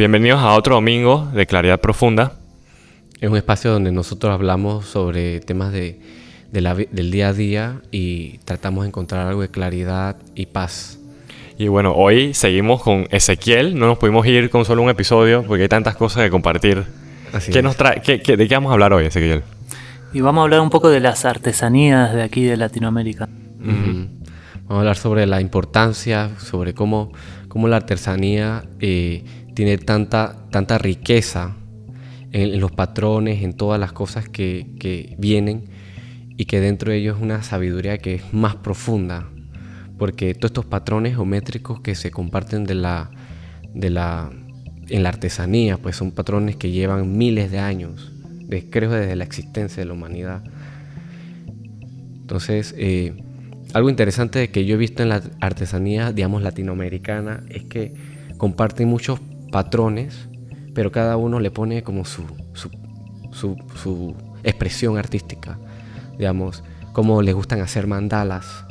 Bienvenidos a otro domingo de Claridad Profunda. Es un espacio donde nosotros hablamos sobre temas de, del día a día y tratamos de encontrar algo de claridad y paz. Y bueno, hoy seguimos con Ezequiel. No nos pudimos ir con solo un episodio porque hay tantas cosas que compartir. ¿Qué nos trae, qué, ¿De qué vamos a hablar hoy, Ezequiel? Y vamos a hablar un poco de las artesanías de aquí de Latinoamérica. Vamos a hablar sobre la importancia, sobre cómo, cómo la artesanía eh, tiene tanta, tanta riqueza en, los patrones, en todas las cosas que, que, vienen y que dentro de ellos es una sabiduría que es más profunda, porque todos estos patrones geométricos que se comparten de la, de la, en la artesanía, pues son patrones que llevan miles de años, de, creo desde la existencia de la humanidad. Entonces, eh, algo interesante que yo he visto en la artesanía, digamos, latinoamericana, es que comparten muchos patrones, pero cada uno le pone como su, su, expresión artística. Digamos, como les gustan hacer mandalas.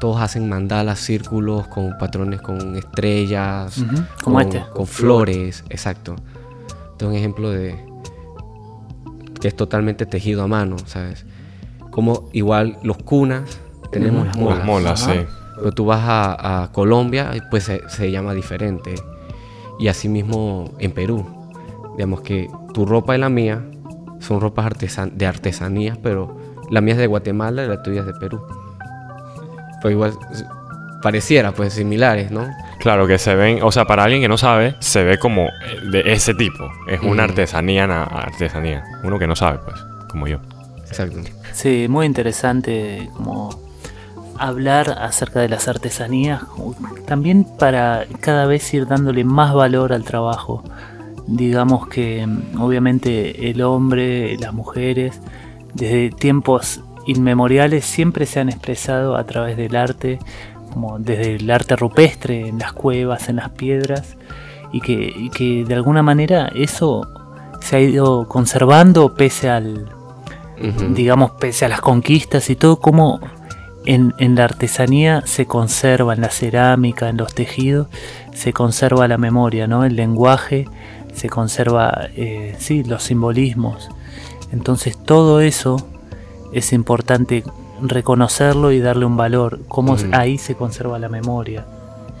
Todos hacen mandalas, círculos con patrones con estrellas, como este. con flores, exacto. Este es un ejemplo de que es totalmente tejido a mano, ¿sabes? Como igual los cunas, tenemos las molas. molas, sí. Pero tú vas a, Colombia, pues se, se, llama diferente y asimismo en Perú. Digamos que tu ropa y la mía son ropas de artesanías, pero la mía es de Guatemala y la tuya es de Perú. Pero igual pareciera, pues similares, ¿no? Claro, que se ven, o sea, para alguien que no sabe, se ve como eh, de ese tipo. Es una artesanía, artesanía. Uno que no sabe, pues, como yo. Exacto. Sí, muy interesante como hablar acerca de las artesanías, también para cada vez ir dándole más valor al trabajo. Digamos que mm, obviamente el hombre, las mujeres, desde tiempos inmemoriales siempre se han expresado a través del arte, como desde el arte rupestre, en las cuevas, en las piedras, y que, que de alguna manera eso se ha ido conservando pese al, digamos, pese a las conquistas y todo, como en, la artesanía se conserva, en la cerámica, en los tejidos, se conserva la memoria, ¿no? El lenguaje, se conserva, eh, sí, los simbolismos. Entonces todo eso es importante reconocerlo y darle un valor, cómo ahí se conserva la memoria,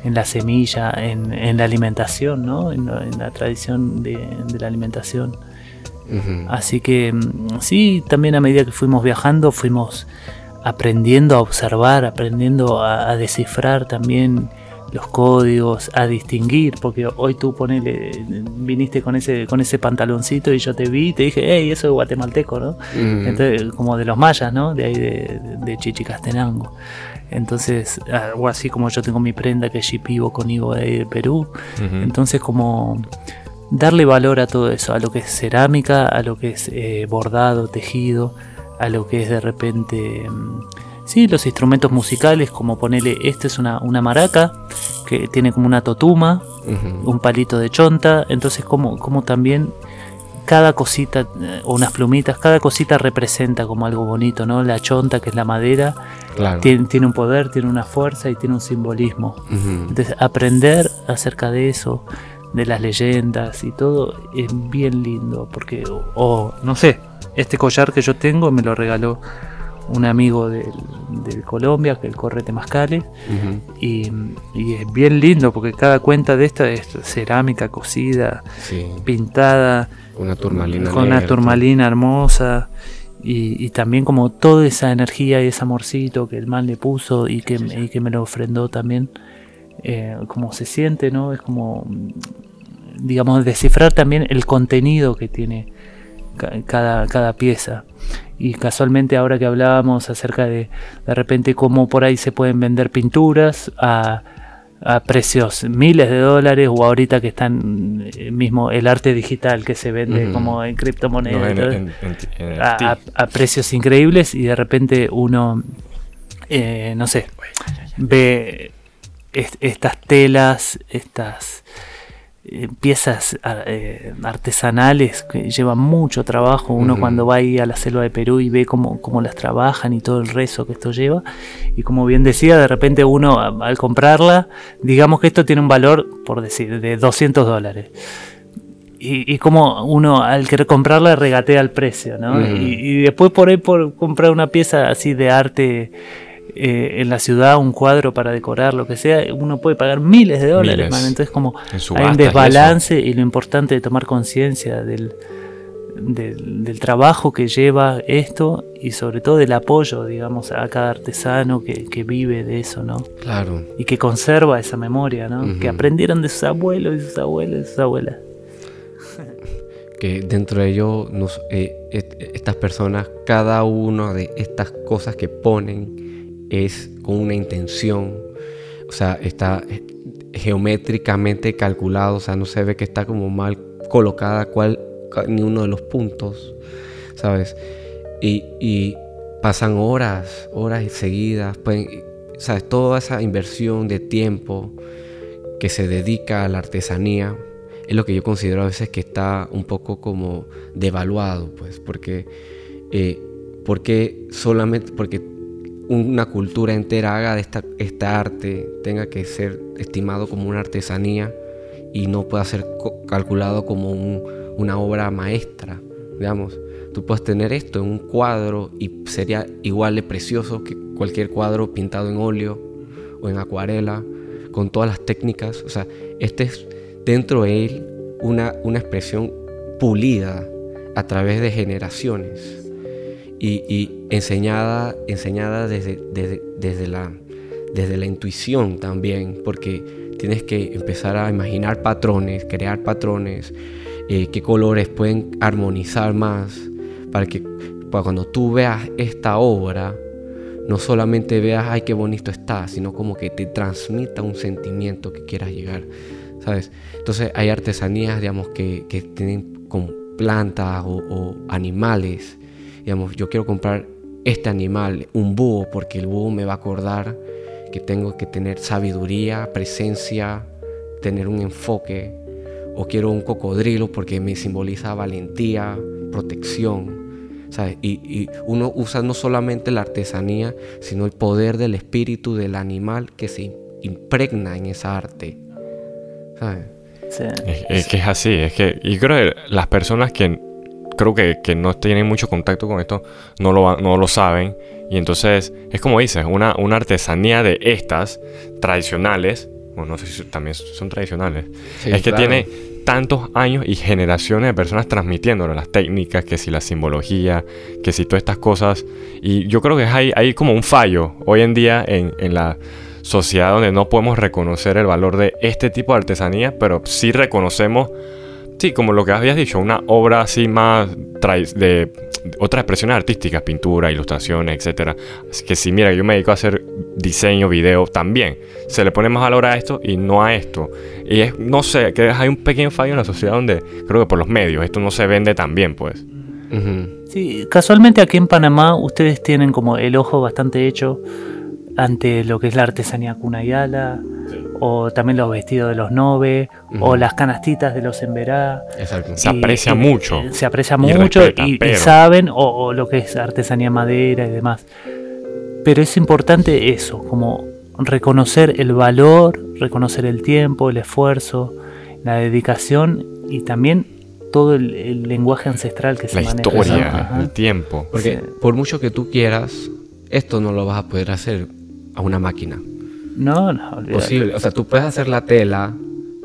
en la semilla, en, la alimentación, ¿no? En, la tradición de, la alimentación. Así que mm, sí, también a medida que fuimos viajando, fuimos aprendiendo a observar, aprendiendo a, descifrar también los códigos, a distinguir, porque hoy tú ponele, viniste con ese, con ese pantaloncito y yo te vi y te dije, hey, eso es guatemalteco, ¿no? Entonces, como de los mayas, ¿no? De ahí de, de Chichicastenango. Entonces, algo así como yo tengo mi prenda que es Shipibo con Ivo de Perú. Entonces, como darle valor a todo eso, a lo que es cerámica, a lo que es eh, bordado, tejido a lo que es de repente, mm, sí, los instrumentos musicales, como ponerle, este es una, maraca, que tiene como una totuma, un palito de chonta, entonces como, como también cada cosita, eh, o unas plumitas, cada cosita representa como algo bonito, ¿no? La chonta, que es la madera, tiene, tiene, un poder, tiene una fuerza y tiene un simbolismo. Entonces, aprender acerca de eso, de las leyendas y todo, es bien lindo, porque, o no sé, este collar que yo tengo me lo regaló un amigo del, Colombia, que el Correte Mascales, y, es bien lindo porque cada cuenta de esta es cerámica cocida, pintada, una turmalina con una turmalina hermosa. Y, también como toda esa energía y ese amorcito que el man le puso y que, que me lo ofrendó también, eh, como se siente, ¿no? Es como, digamos, descifrar también el contenido que tiene cada, cada pieza. Y casualmente ahora que hablábamos acerca de de repente cómo por ahí se pueden vender pinturas a, a precios miles de dólares o ahorita que están eh, mismo el arte digital que se vende como en criptomonedas a, precios increíbles y de repente uno eh, no sé ve estas telas estas eh, piezas eh, artesanales que llevan mucho trabajo. Uno cuando va ahí a la selva de Perú y ve cómo, cómo, las trabajan y todo el rezo que esto lleva. Y como bien decía, de repente uno al comprarla, digamos que esto tiene un valor, por decir, de 200 dólares. y, como uno al querer comprarla regatea el precio, ¿no? Y, después por ahí por comprar una pieza así de arte eh, en la ciudad, un cuadro para decorar, lo que sea, uno puede pagar miles de dólares, man. Entonces como hay un desbalance y, lo importante de tomar conciencia del, del, trabajo que lleva esto y sobre todo del apoyo, digamos, a cada artesano que, vive de eso, ¿no? Claro. Y que conserva esa memoria, ¿no? Que aprendieron de sus abuelos y sus abuelos y sus abuelas que dentro de ellos eh, estas personas, cada una de estas cosas que ponen es con una intención, o sea, está geométricamente calculado, o sea, no se ve que está como mal colocada cual, ni uno de los puntos, ¿sabes? Y, pasan horas, horas seguidas, pueden, ¿sabes? Toda esa inversión de tiempo que se dedica a la artesanía, es lo que yo considero a veces que está un poco como devaluado, pues, porque, eh, porque solamente, porque una cultura entera haga de esta, esta arte, tenga que ser estimado como una artesanía y no pueda ser calculado como una obra maestra, digamos. Tú puedes tener esto en un cuadro y sería igual de precioso que cualquier cuadro pintado en óleo o en acuarela, con todas las técnicas. O sea, este es dentro de él una, una expresión pulida a través de generaciones y, enseñada, enseñada desde, desde, la, desde la intuición también, porque tienes que empezar a imaginar patrones, crear patrones, eh, qué colores pueden armonizar más, para que cuando tú veas esta obra, no solamente veas, ay, qué bonito está, sino como que te transmita un sentimiento que quieras llegar. Entonces hay artesanías, digamos, que, tienen con plantas o, animales. Digamos, yo quiero comprar este animal, un búho, porque el búho me va a acordar que tengo que tener sabiduría, presencia, tener un enfoque. O quiero un cocodrilo porque me simboliza valentía, protección. Y, y, uno usa no solamente la artesanía, sino el poder del espíritu del animal que se impregna en esa arte. Es, que es así, es que y creo que las personas que creo que, que no tienen mucho contacto con esto no lo, no lo saben y entonces es como dices, una, una artesanía de estas tradicionales, bueno, no sé si también son tradicionales, es que tiene tantos años y generaciones de personas transmitiéndolo, las técnicas, que si la simbología, que si todas estas cosas. Y yo creo que hay, hay como un fallo hoy en día en, en la sociedad donde no podemos reconocer el valor de este tipo de artesanía, pero sí reconocemos, sí, como lo que habías dicho, una obra así más de, otras expresiones artísticas, pintura, ilustraciones, etc. Así que sí, mira, yo me dedico a hacer diseño, video también. Se le pone más valor a esto y no a esto. Y es, no sé, que hay un pequeño fallo en la sociedad donde creo que por los medios esto no se vende tan bien, pues. Sí, casualmente aquí en Panamá ustedes tienen como el ojo bastante hecho ante lo que es la artesanía cunayala, o también los vestidos de los nove, o las canastitas de los emberá. Se aprecia mucho. Se aprecia mucho y, saben, o, lo que es artesanía madera y demás. Pero es importante eso, como reconocer el valor, reconocer el tiempo, el esfuerzo, la dedicación y también todo el, lenguaje ancestral que se maneja. La historia, el tiempo. Porque por mucho que tú quieras, esto no lo vas a poder hacer a una máquina. No, no, Posible. O sea, tú puedes hacer la tela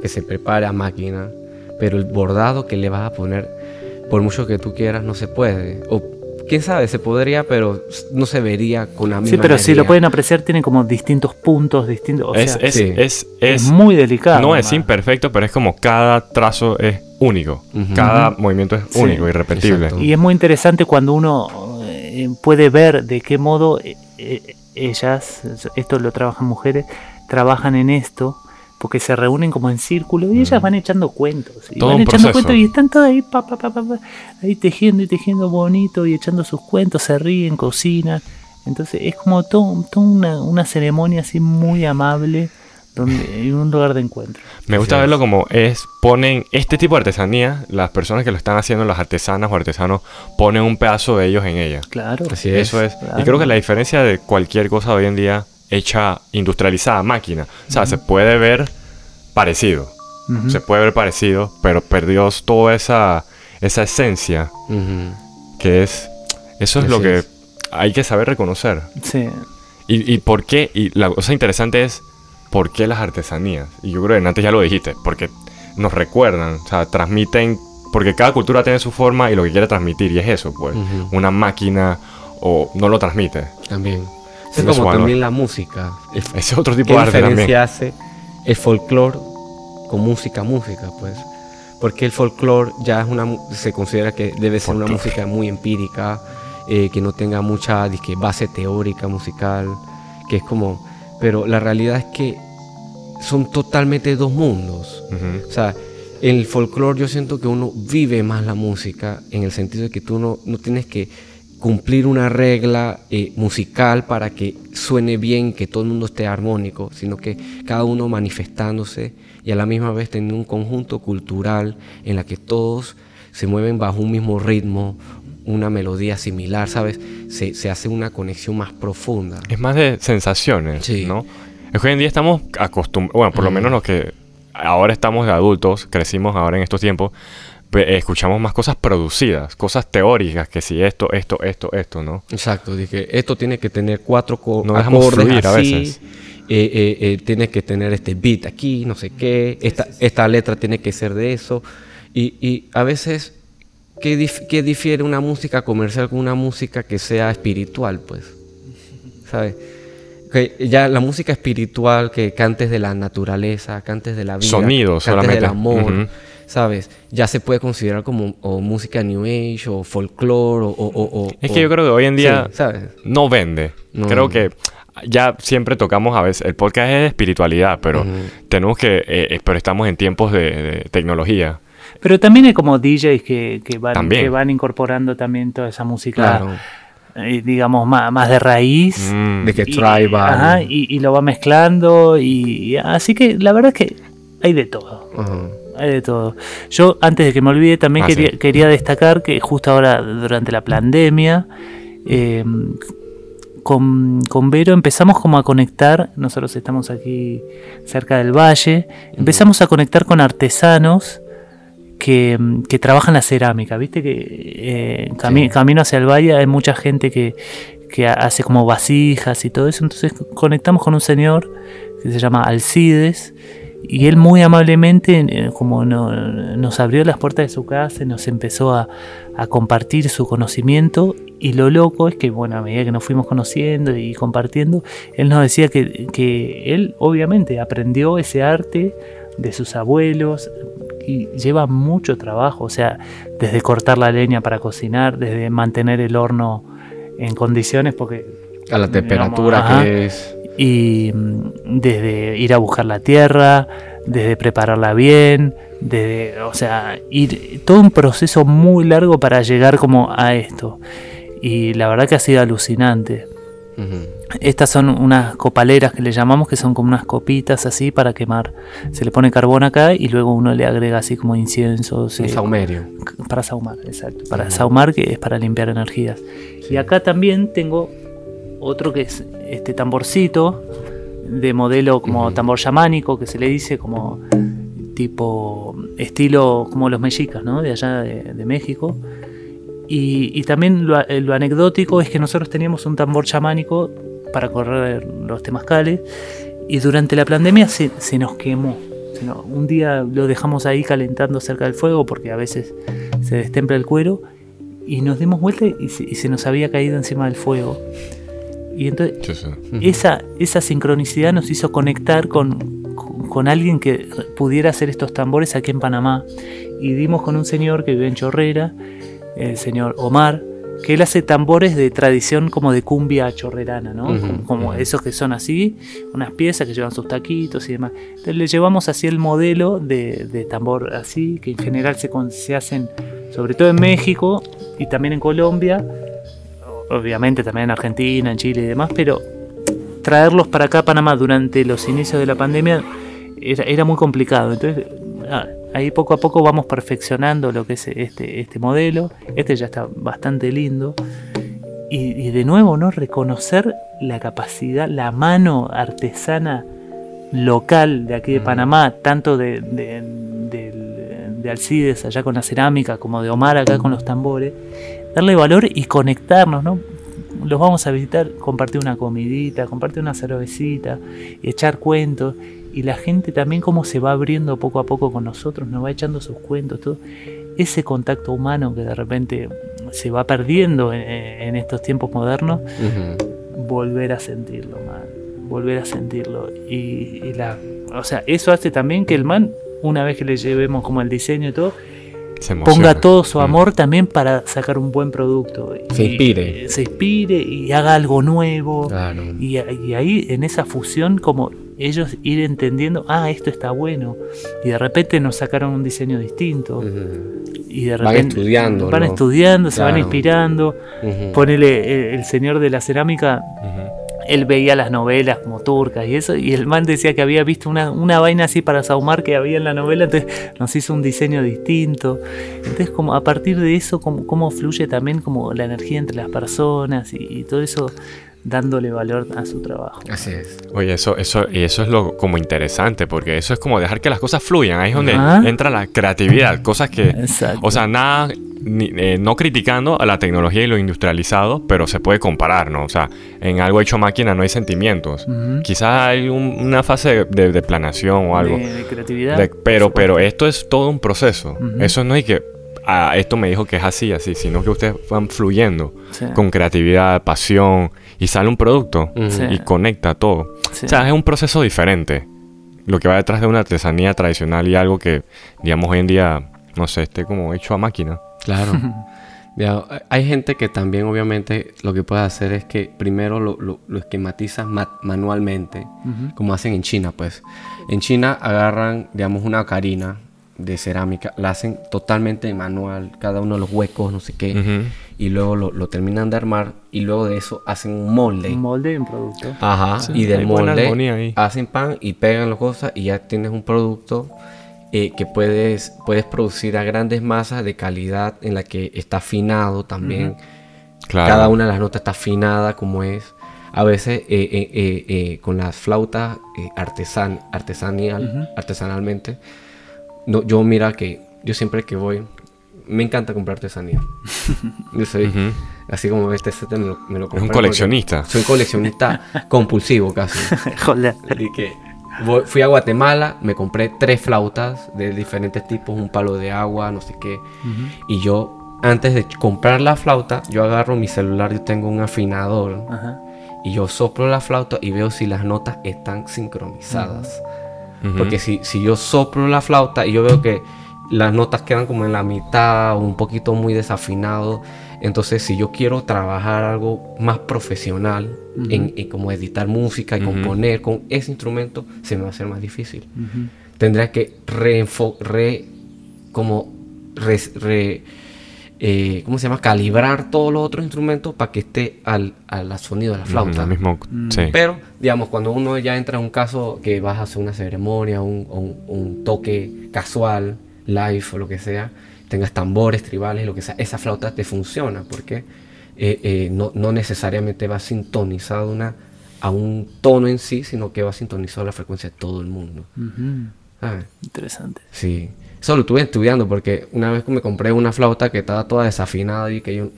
que se prepare a máquina, pero el bordado que le vas a poner, por mucho que tú quieras, no se puede. O quién sabe, se podría, pero no se vería con la misma. Sí, pero si lo pueden apreciar, tiene como distintos puntos, distintos. es, es, es, muy delicado. No es imperfecto, pero es como cada trazo es único. Cada movimiento es único, irrepetible. Y es muy interesante cuando uno eh, puede ver de qué modo. Ellas, esto lo trabajan mujeres, trabajan en esto porque se reúnen como en círculo y ellas mm. van echando cuentos. Y van echando cuentos y están todas ahí, pa, pa, pa, ahí tejiendo y tejiendo bonito y echando sus cuentos, se ríen, cocinan. Entonces es como todo, toda una, una ceremonia así muy amable donde en un lugar de encuentro. Me gusta verlo como es, ponen este tipo de artesanía, las personas que lo están haciendo, las artesanas o artesanos, ponen un pedazo de ellos en ella. Claro. Así es. Eso es. Y creo que la diferencia de cualquier cosa hoy en día hecha industrializada, máquina, o sea, se puede ver parecido. se puede ver parecido, pero perdió toda esa, esa esencia que es... Eso es Así lo que es. hay que saber reconocer. Sí. ¿Y, y por qué? Y la cosa interesante es por qué las artesanías. Y yo creo que antes ya lo dijiste, porque nos recuerdan, o sea, transmiten, porque cada cultura tiene su forma y lo que quiere transmitir, y es eso, pues. Una máquina o no lo transmite. También. Es como también la música. El- Ese es otro tipo ¿Qué de arte también. diferencia hace el folclore con música, música, pues? Porque el folclore ya es una, se considera que debe ser una música muy empírica, eh, que no tenga mucha base teórica musical, que es como... Pero la realidad es que son totalmente dos mundos. O sea, en el folclore yo siento que uno vive más la música en el sentido de que tú no, no tienes que cumplir una regla eh, musical para que suene bien, que todo el mundo esté armónico, sino que cada uno manifestándose y a la misma vez teniendo un conjunto cultural en la que todos se mueven bajo un mismo ritmo, una melodía similar, ¿sabes? Se, se hace una conexión más profunda. Es más de sensaciones, Sí. ¿no? Es que hoy en día estamos acostumbrados, bueno, por lo menos los que ahora estamos de adultos, crecimos ahora en estos tiempos, eh, escuchamos más cosas producidas, cosas teóricas, que si esto, esto, esto, esto, ¿no? Exacto, dije, esto tiene que tener cuatro No acordes fluir a así, veces. eh, eh, eh, tiene que tener este beat aquí, no sé qué, esta, esta letra tiene que ser de eso. Y, y a veces, ¿qué, dif- qué difiere una música comercial con una música que sea espiritual, pues? ¿Sabes? Que ya la música espiritual, que cantes de la naturaleza, cantes de la vida, Sonido cantes solamente. del amor. ¿sabes? Ya se puede considerar como o música New Age o folclore o... o- o- Es que yo creo que hoy en día Sí, ¿sabes? no vende. No creo que ya siempre tocamos a veces, el podcast es de espiritualidad, pero tenemos que, eh, eh, pero estamos en tiempos de, de tecnología. Pero también hay como DJs que, que, van, También. que van incorporando también toda esa música, Claro. eh, digamos, más, más de raíz. Mm. De que Y- tribal. ajá, y, y lo va mezclando. Y, así que la verdad es que hay de todo. Hay de todo. Yo, antes de que me olvide, también Ah, quería, sí. quería destacar que justo ahora, durante la pandemia, eh, con, con Vero empezamos como a conectar, nosotros estamos aquí cerca del valle, empezamos a conectar con artesanos que, que trabajan la cerámica, viste que eh, cami- Sí. camino hacia el valle hay mucha gente que, que hace como vasijas y todo eso, entonces conectamos con un señor que se llama Alcides y él muy amablemente eh, como no- nos abrió las puertas de su casa y nos empezó a, a compartir su conocimiento. Y lo loco es que bueno a medida que nos fuimos conociendo y compartiendo él nos decía que, que él obviamente aprendió ese arte de sus abuelos y lleva mucho trabajo, o sea, desde cortar la leña para cocinar, desde mantener el horno en condiciones porque A la Digamos, temperatura ajá. que es. y mm, desde ir a buscar la tierra, desde prepararla bien, desde, o sea, ir todo un proceso muy largo para llegar como a esto. Y la verdad que ha sido alucinante. Ujú. Estas son unas copaleras que le llamamos, que son como unas copitas así para quemar. Se le pone carbón acá y luego uno le agrega así como inciensos. Un eh, saumerio. para saumar, exacto. Para saumar, que es para limpiar energías. Sí. Y acá también tengo otro que es este tamborcito de modelo como tambor chamánico, que se le dice como tipo estilo como los mexicas, ¿no? De allá de, de México. Y, y también lo, lo anecdótico es que nosotros teníamos un tambor chamánico para correr los temazcales y durante la pandemia se, se nos quemó. Se nos- un día lo dejamos ahí calentando cerca del fuego porque a veces se destempla el cuero y nos dimos vuelta y se, y se nos había caído encima del fuego. Y entonces Sí, sí. Ujú. esa, esa sincronicidad nos hizo conectar con, con, con alguien que pudiera hacer estos tambores aquí en Panamá. Y dimos con un señor que vive en Chorrera, el señor Omar, que él hace tambores de tradición como de cumbia chorrerana, ¿no? Como esos que son así, unas piezas que llevan sus taquitos y demás. Entonces le llevamos así el modelo de, de tambor así, que en general se, con- se hacen sobre todo en México y también en Colombia, obviamente también en Argentina, en Chile y demás, pero traerlos para acá a Panamá durante los inicios de la pandemia era, era muy complicado. Entonces, ah, ahí poco a poco vamos perfeccionando lo que es este, este modelo. Este ya está bastante lindo. Y, y de nuevo, ¿no? Reconocer la capacidad, la mano artesana local de aquí de Panamá, tanto de, de, de Alcides allá con la cerámica, como de Omar acá con los tambores, darle valor y conectarnos, ¿no? Los vamos a visitar, compartir una comidita, compartir una cervecita, echar cuentos y la gente también como se va abriendo poco a poco con nosotros, nos va echando sus cuentos, todo ese contacto humano que de repente se va perdiendo en, estos tiempos modernos, volver a sentirlo, man, volver a sentirlo. Y, la, o sea, eso hace también que el man, una vez que le llevemos como el diseño y todo, ponga todo su mm. amor también para sacar un buen producto. Se inspire. se inspire y haga algo nuevo. Y, y, ahí en esa fusión como ellos ir entendiendo, ah, esto está bueno. Y de repente nos sacaron un diseño distinto. Y de repente van estudiando. Van estudiando, se van inspirando. Ponele el, señor de la cerámica. Él veía las novelas como turcas y eso, y el man decía que había visto una, una vaina así para Saumar que había en la novela, entonces nos hizo un diseño distinto. Entonces, como a partir de eso, cómo, cómo fluye también como la energía entre las personas y todo eso dándole valor a su trabajo. Así es. Oye, eso, eso, y eso es lo como interesante, porque eso es como dejar que las cosas fluyan. Ahí es donde entra la creatividad, cosas que, o sea, nada, eh, no criticando a la tecnología y lo industrializado, pero se puede comparar, ¿no? O sea, en algo hecho máquina no hay sentimientos. Quizás hay una fase de, de, planación o algo. De, creatividad. pero, pero esto es todo un proceso. Eso no hay que ah, esto me dijo que es así, así, sino que ustedes van fluyendo con creatividad, pasión y sale un producto y conecta todo. O sea, es un proceso diferente. Lo que va detrás de una artesanía tradicional y algo que, digamos, hoy en día, no sé, esté como hecho a máquina. Claro. hay gente que también, obviamente, lo que puede hacer es que primero lo, lo, esquematizas manualmente, como hacen en China, pues. En China agarran, digamos, una carina de cerámica, la hacen totalmente manual, cada uno de los huecos, no sé qué, y luego lo, terminan de armar y luego de eso hacen un molde. Un molde y un producto. Ajá, y del molde hacen pan y pegan las cosas y ya tienes un producto eh, que puedes, puedes producir a grandes masas de calidad en la que está afinado también. Cada una de las notas está afinada como es. A veces eh, eh, con las flautas artesan, artesanial, artesanalmente no, yo mira que yo siempre que voy, me encanta comprar artesanía. yo soy, así como este set me lo, me lo un coleccionista. Soy coleccionista compulsivo casi. Joder. Y que fui a Guatemala, me compré tres flautas de diferentes tipos, un palo de agua, no sé qué. Y yo, antes de comprar la flauta, yo agarro mi celular, yo tengo un afinador. Y yo soplo la flauta y veo si las notas están sincronizadas. Porque si, si yo soplo la flauta y yo veo que las notas quedan como en la mitad o un poquito muy desafinado, entonces si yo quiero trabajar algo más profesional, en, como editar música y componer con ese instrumento, se me va a hacer más difícil. Tendría que re, re como re, eh, ¿cómo se llama? Calibrar todos los otros instrumentos para que esté al, al sonido de la flauta. mismo, mm. Pero, digamos, cuando uno ya entra en un caso que vas a hacer una ceremonia, un, un, toque casual, live o lo que sea, tengas tambores, tribales, lo que sea, esa flauta te funciona porque eh, eh, no, no, necesariamente va sintonizado una, a un tono en sí, sino que va sintonizado a la frecuencia de todo el mundo. Interesante. Sí. Eso lo estuve estudiando porque una vez que me compré una flauta que estaba toda desafinada y que yo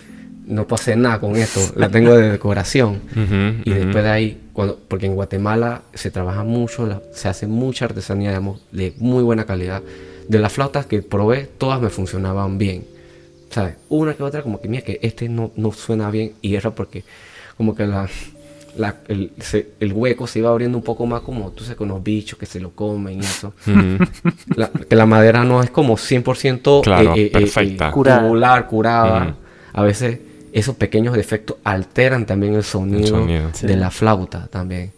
no puedo hacer nada con esto, la tengo de decoración. y después de ahí, cuando, porque en Guatemala se trabaja mucho, se hace mucha artesanía, digamos, de muy buena calidad. De las flautas que probé, todas me funcionaban bien. ¿Sabes? Una que otra, como que, mira, que este no, no suena bien. Y era porque, como que la, el, hueco se iba abriendo un poco más como tú sabes con los bichos que se lo comen y eso. que la madera no es como 100% claro, eh, eh, eh, perfecta. curada. curada. A veces esos pequeños defectos alteran también el sonido, de la flauta también.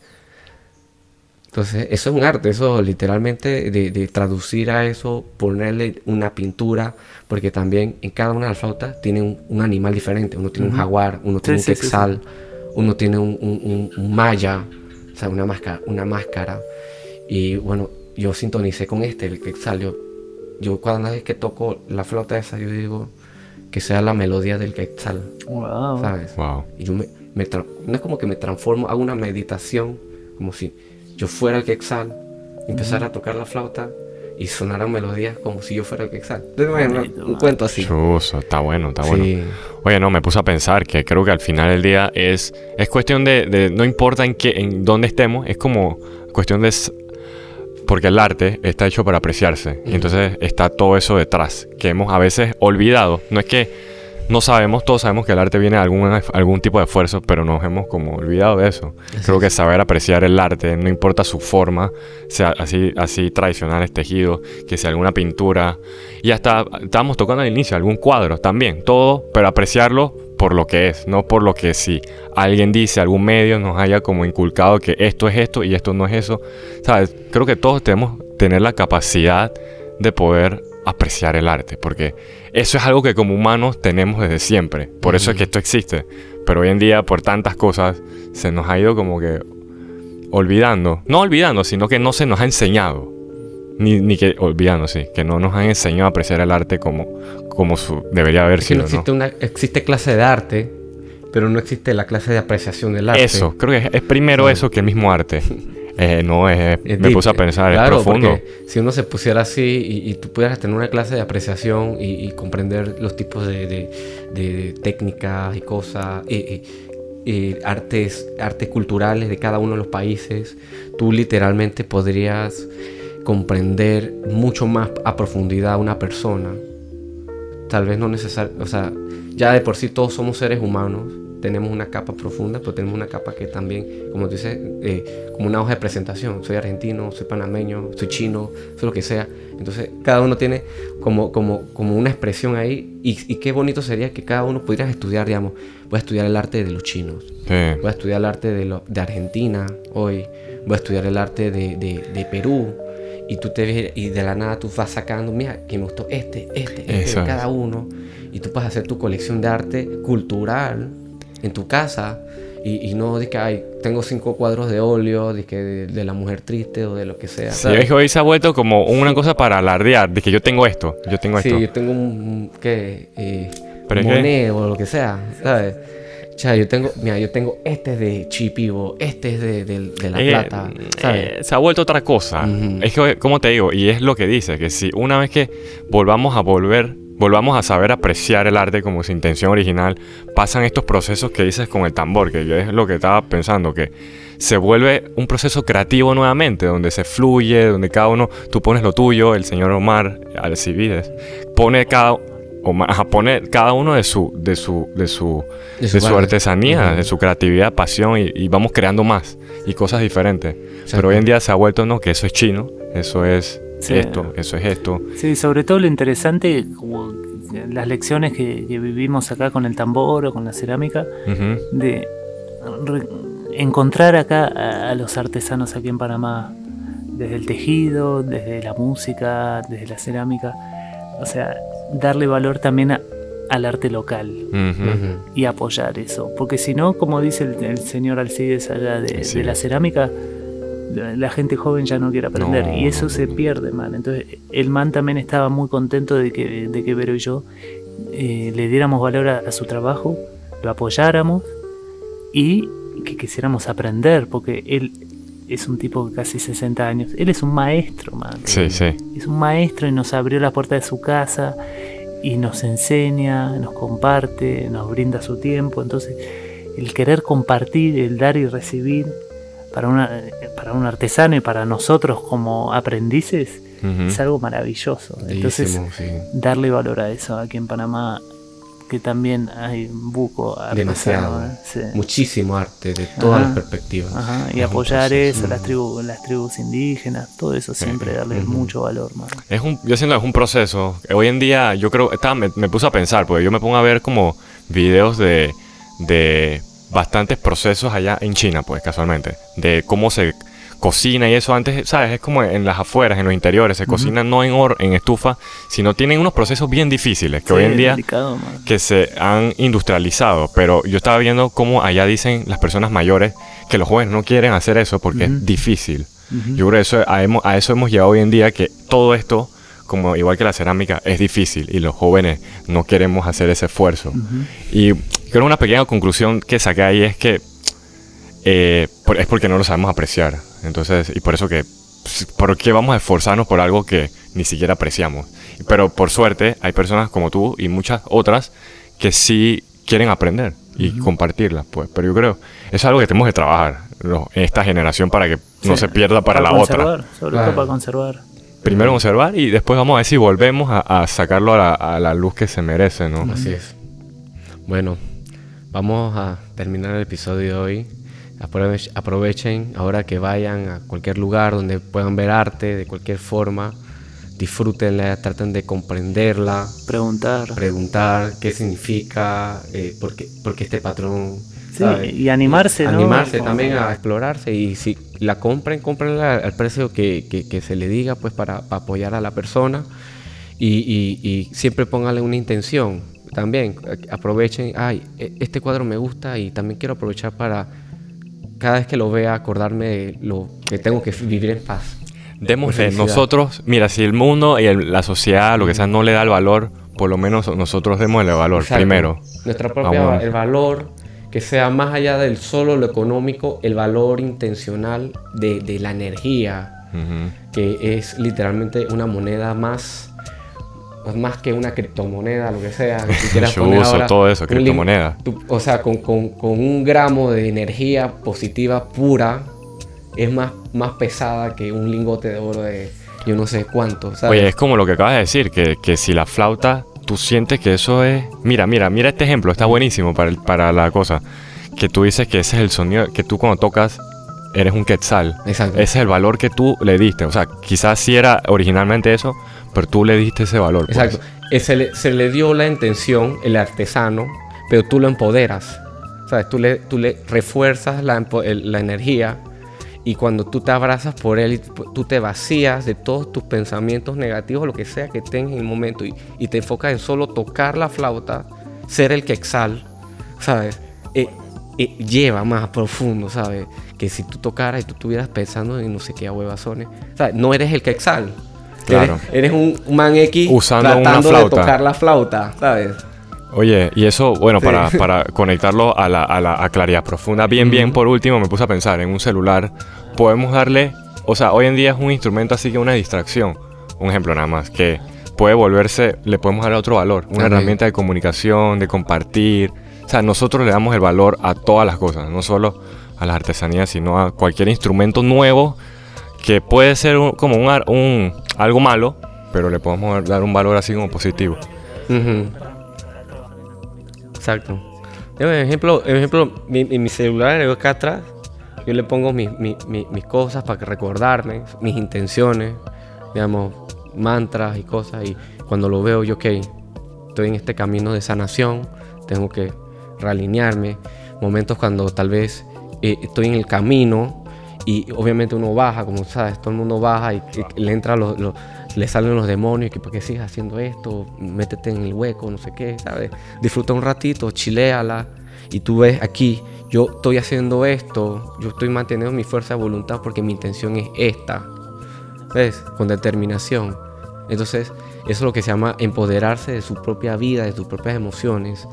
Entonces, eso es un arte, eso literalmente de, traducir a eso, ponerle una pintura, porque también en cada una de las flautas tiene un, animal diferente. Uno tiene un jaguar, uno tiene un quetzal, uno tiene un, malla, o sea, una máscara, una máscara. Y bueno, yo sintonicé con este, el que salió. Yo cada vez que toco la flauta esa, yo digo que sea la melodía del quetzal. Wow. ¿Sabes? Wow. Y yo me, no es como que me transformo, hago una meditación, como si yo fuera el quetzal empezara a tocar la flauta y sonaran melodías como si yo fuera el que exacto. un cuento así. Chuso, está bueno, está bueno. Oye, no, me puse a pensar que creo que al final del día es, es cuestión de, no importa en qué, en dónde estemos, es como cuestión de porque el arte está hecho para apreciarse. Y entonces está todo eso detrás, que hemos a veces olvidado. No es que no sabemos, todos sabemos que el arte viene de algún, algún tipo de esfuerzo, pero nos hemos como olvidado de eso. Creo que saber apreciar el arte, no importa su forma, sea así, así tradicional, tejido, que sea alguna pintura, y hasta estábamos tocando al inicio, algún cuadro también, todo, pero apreciarlo por lo que es, no por lo que si alguien dice, algún medio nos haya como inculcado que esto es esto y esto no es eso. ¿Sabes? Creo que todos tenemos tener la capacidad de poder apreciar el arte, porque eso es algo que como humanos tenemos desde siempre. Por eso es que esto existe. Pero hoy en día, por tantas cosas, se nos ha ido como que olvidando. No olvidando, sino que no se nos ha enseñado. Ni, ni que olvidando, sí, que no nos han enseñado a apreciar el arte como, como su, debería haber sido. No existe, Una, existe clase de arte, pero no existe la clase de apreciación del arte. Eso, creo que es, primero eso que el mismo arte. Eh, no, es, me puse a pensar, es profundo. Si uno se pusiera así y, tú pudieras tener una clase de apreciación y, comprender los tipos de, técnicas y cosas, y, artes, artes culturales de cada uno de los países, tú literalmente podrías comprender mucho más a profundidad a una persona. Tal vez no necesariamente, o sea, ya de por sí todos somos seres humanos tenemos una capa profunda, pero tenemos una capa que también, como dices, eh, como una hoja de presentación. Soy argentino, soy panameño, soy chino, soy lo que sea. Entonces, cada uno tiene como, como, como una expresión ahí. Y, qué bonito sería que cada uno pudiera estudiar, digamos, voy a estudiar el arte de los chinos, voy a estudiar el arte de, de Argentina hoy, voy a estudiar el arte de, de, Perú. Y tú te ves, y de la nada tú vas sacando, mira, que me gustó este, este, este de cada uno. Y tú puedes hacer tu colección de arte cultural en tu casa y, no de que ay, tengo cinco cuadros de óleo de que de, la mujer triste o de lo que sea. Sí, es que hoy se ha vuelto como una cosa para alardear, de que yo tengo esto, yo tengo esto. Sí, yo tengo un, ¿qué? Eh, o lo que sea, ¿sabes? Yo tengo, mira, yo tengo este es de Chipivo, este es de, de, La Plata, ¿sabes? Eh, se ha vuelto otra cosa. Es que, como te digo, y es lo que dice, que si una vez que volvamos a volver volvamos a saber apreciar el arte como su intención original, pasan estos procesos que dices con el tambor, que es lo que estaba pensando, que se vuelve un proceso creativo nuevamente, donde se fluye, donde cada uno, tú pones lo tuyo, el señor Omar Alcibides, pone cada a poner cada uno de su de su de su de su, artesanía, de su creatividad, pasión y, vamos creando más y cosas diferentes. Pero hoy en día se ha vuelto no que eso es chino, eso es esto, eso es esto. Sí, sobre todo lo interesante, como las lecciones que, vivimos acá con el tambor o con la cerámica, de encontrar acá a, los artesanos aquí en Panamá, desde el tejido, desde la música, desde la cerámica, o sea, darle valor también al arte local. Y apoyar eso, porque si no, como dice el, señor Alcides allá de la cerámica, la gente joven ya no quiere aprender y eso se pierde, man. Entonces, el man también estaba muy contento de que, de que Vero y yo eh, le diéramos valor a, su trabajo, lo apoyáramos y que quisiéramos aprender, porque él es un tipo de casi 60 años. Él es un maestro, man. Sí, sí. Es un maestro y nos abrió la puerta de su casa y nos enseña, nos comparte, nos brinda su tiempo. Entonces, el querer compartir, el dar y recibir, para, una, para un artesano y para nosotros como aprendices es algo maravilloso. Entonces, darle valor a eso aquí en Panamá, que también hay buco demasiado ¿eh? muchísimo arte de todas las perspectivas. y apoyar eso las tribus las tribus indígenas todo eso siempre darle mucho valor es un yo siento que es un proceso. Hoy en día yo creo estaba, me, me, puse a pensar porque yo me pongo a ver como videos de de bastantes procesos allá en China, pues casualmente, de cómo se cocina y eso antes, ¿sabes? Es como en las afueras, en los interiores, se cocina no en, en estufa, sino tienen unos procesos bien difíciles que hoy en día que se han industrializado, pero yo estaba viendo cómo allá dicen las personas mayores que los jóvenes no quieren hacer eso porque es difícil. Yo creo que eso, a, a, eso hemos llegado hoy en día, que todo esto, como igual que la cerámica, es difícil y los jóvenes no queremos hacer ese esfuerzo. Y creo que una pequeña conclusión que saqué ahí es que eh, es porque no lo sabemos apreciar. Entonces, y por eso que ¿por qué vamos a esforzarnos por algo que ni siquiera apreciamos? Pero por suerte hay personas como tú y muchas otras que sí quieren aprender y compartirlas, pues. Pero yo creo, es algo que tenemos que trabajar en esta generación para que no se pierda para, la otra. Sobre todo para conservar. Primero conservar y después vamos a ver si volvemos a, sacarlo a la, luz que se merece, ¿no? Así es. Bueno, vamos a terminar el episodio de hoy. Aprovechen ahora que vayan a cualquier lugar donde puedan ver arte de cualquier forma disfrútenla, traten de comprenderla. Preguntar. Preguntar qué significa, eh, por, qué, este patrón. Sí, y animarse, Animarse también a explorarse y si la compren, comprenla al precio que, se le diga pues para, apoyar a la persona y, siempre pónganle una intención también. Aprovechen, ay, e, este cuadro me gusta y también quiero aprovechar para cada vez que lo vea acordarme de lo que tengo que vivir en paz. Démosle nosotros, mira, si el mundo y la sociedad, lo que sea, no le da el valor, por lo menos nosotros demos el valor primero. Nuestra propia, el valor que sea más allá del solo lo económico, el valor intencional de, la energía, que es literalmente una moneda más más que una criptomoneda, lo que sea. Que Yo uso todo eso, criptomoneda. o sea, con, con, un gramo de energía positiva pura, es más, más pesada que un lingote de oro de yo no sé cuánto. Oye, es como lo que acabas de decir, que, que, si la flauta, tú sientes que eso es... Mira, mira, mira este ejemplo, está buenísimo para, para la cosa. Que tú dices que ese es el sonido, que tú cuando tocas eres un quetzal. Exacto. Ese es el valor que tú le diste. O sea, quizás sí era originalmente eso, pero tú le diste ese valor. Pues. Exacto. Se le, se le, dio la intención, el artesano, pero tú lo empoderas. ¿Sabes? Tú le, tú le refuerzas la, la energía y cuando tú te abrazas por él tú te vacías de todos tus pensamientos negativos, lo que sea que tengas en el momento, y, te enfocas en solo tocar la flauta, ser el que exhal, ¿sabes? Eh, eh, lleva más profundo, ¿sabes? Que si tú tocaras y tú estuvieras pensando en no sé qué huevazones, ¿sabes? No eres el que exhal. Claro. Eres, un man X Usando tratando de tocar la flauta, ¿sabes? Oye, y eso, bueno, para, para conectarlo a la, a la claridad profunda, bien, bien, por último, me puse a pensar en un celular, podemos darle, o sea, hoy en día es un instrumento así que una distracción, un ejemplo nada más, que puede volverse, le podemos dar otro valor, una herramienta de comunicación, de compartir, o sea, nosotros le damos el valor a todas las cosas, no solo a las artesanías, sino a cualquier instrumento nuevo que puede ser como un, un, algo malo, pero le podemos dar un valor así como positivo. Exacto. Por ejemplo, ejemplo mi, mi celular acá atrás, yo le pongo mis cosas para recordarme, mis intenciones, digamos, mantras y cosas. Y cuando lo veo, yo, ok, estoy en este camino de sanación, tengo que realinearme. Momentos cuando tal vez eh, estoy en el camino y obviamente uno baja, como sabes, todo el mundo baja y, le entra le salen los demonios, que porque sigues haciendo esto, métete en el hueco, no sé qué, ¿sabes? Disfruta un ratito, chiléala, y tú ves aquí, yo estoy haciendo esto, yo estoy manteniendo mi fuerza de voluntad porque mi intención es esta, ¿ves? Con determinación. Entonces, eso es lo que se llama empoderarse de su propia vida, de sus propias emociones.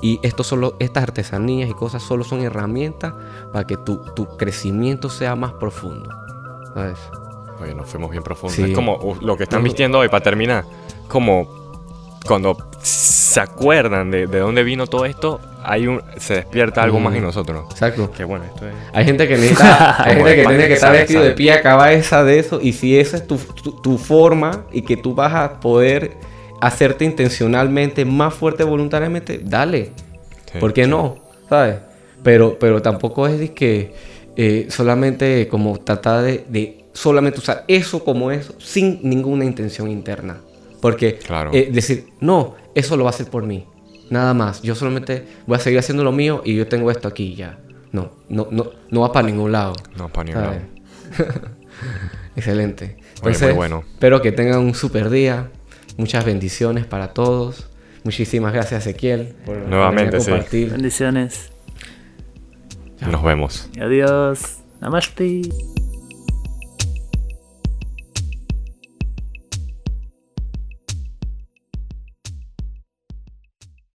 Y esto solo, estas artesanías y cosas solo son herramientas para que tu, tu crecimiento sea más profundo. ¿Sabes? Oye, nos fuimos bien profundos. Es como uh, lo que están vistiendo hoy, para terminar, como cuando se acuerdan de, de dónde vino todo esto, hay un, se despierta algo más en nosotros. Exacto. Que bueno, esto es... Hay gente que necesita, hay gente que tiene que estar vestido de pie a cabeza de eso, y si esa es tu, tu, forma y que tú vas a poder hacerte intencionalmente más fuerte voluntariamente, dale. ¿Por qué no? ¿Sabes? Pero, pero tampoco es que eh, solamente como tratar de solamente usar eso como eso, sin ninguna intención interna. Porque eh, decir, no, eso lo va a hacer por mí. Nada más. Yo solamente voy a seguir haciendo lo mío y yo tengo esto aquí ya. No, no, no, no va para ningún lado. No va para ningún lado. Excelente. muy bueno. Espero que tengan un super día. Muchas bendiciones para todos. Muchísimas gracias, Ezequiel, por Nuevamente, compartir. Bendiciones. Nos vemos. Adiós. Namaste.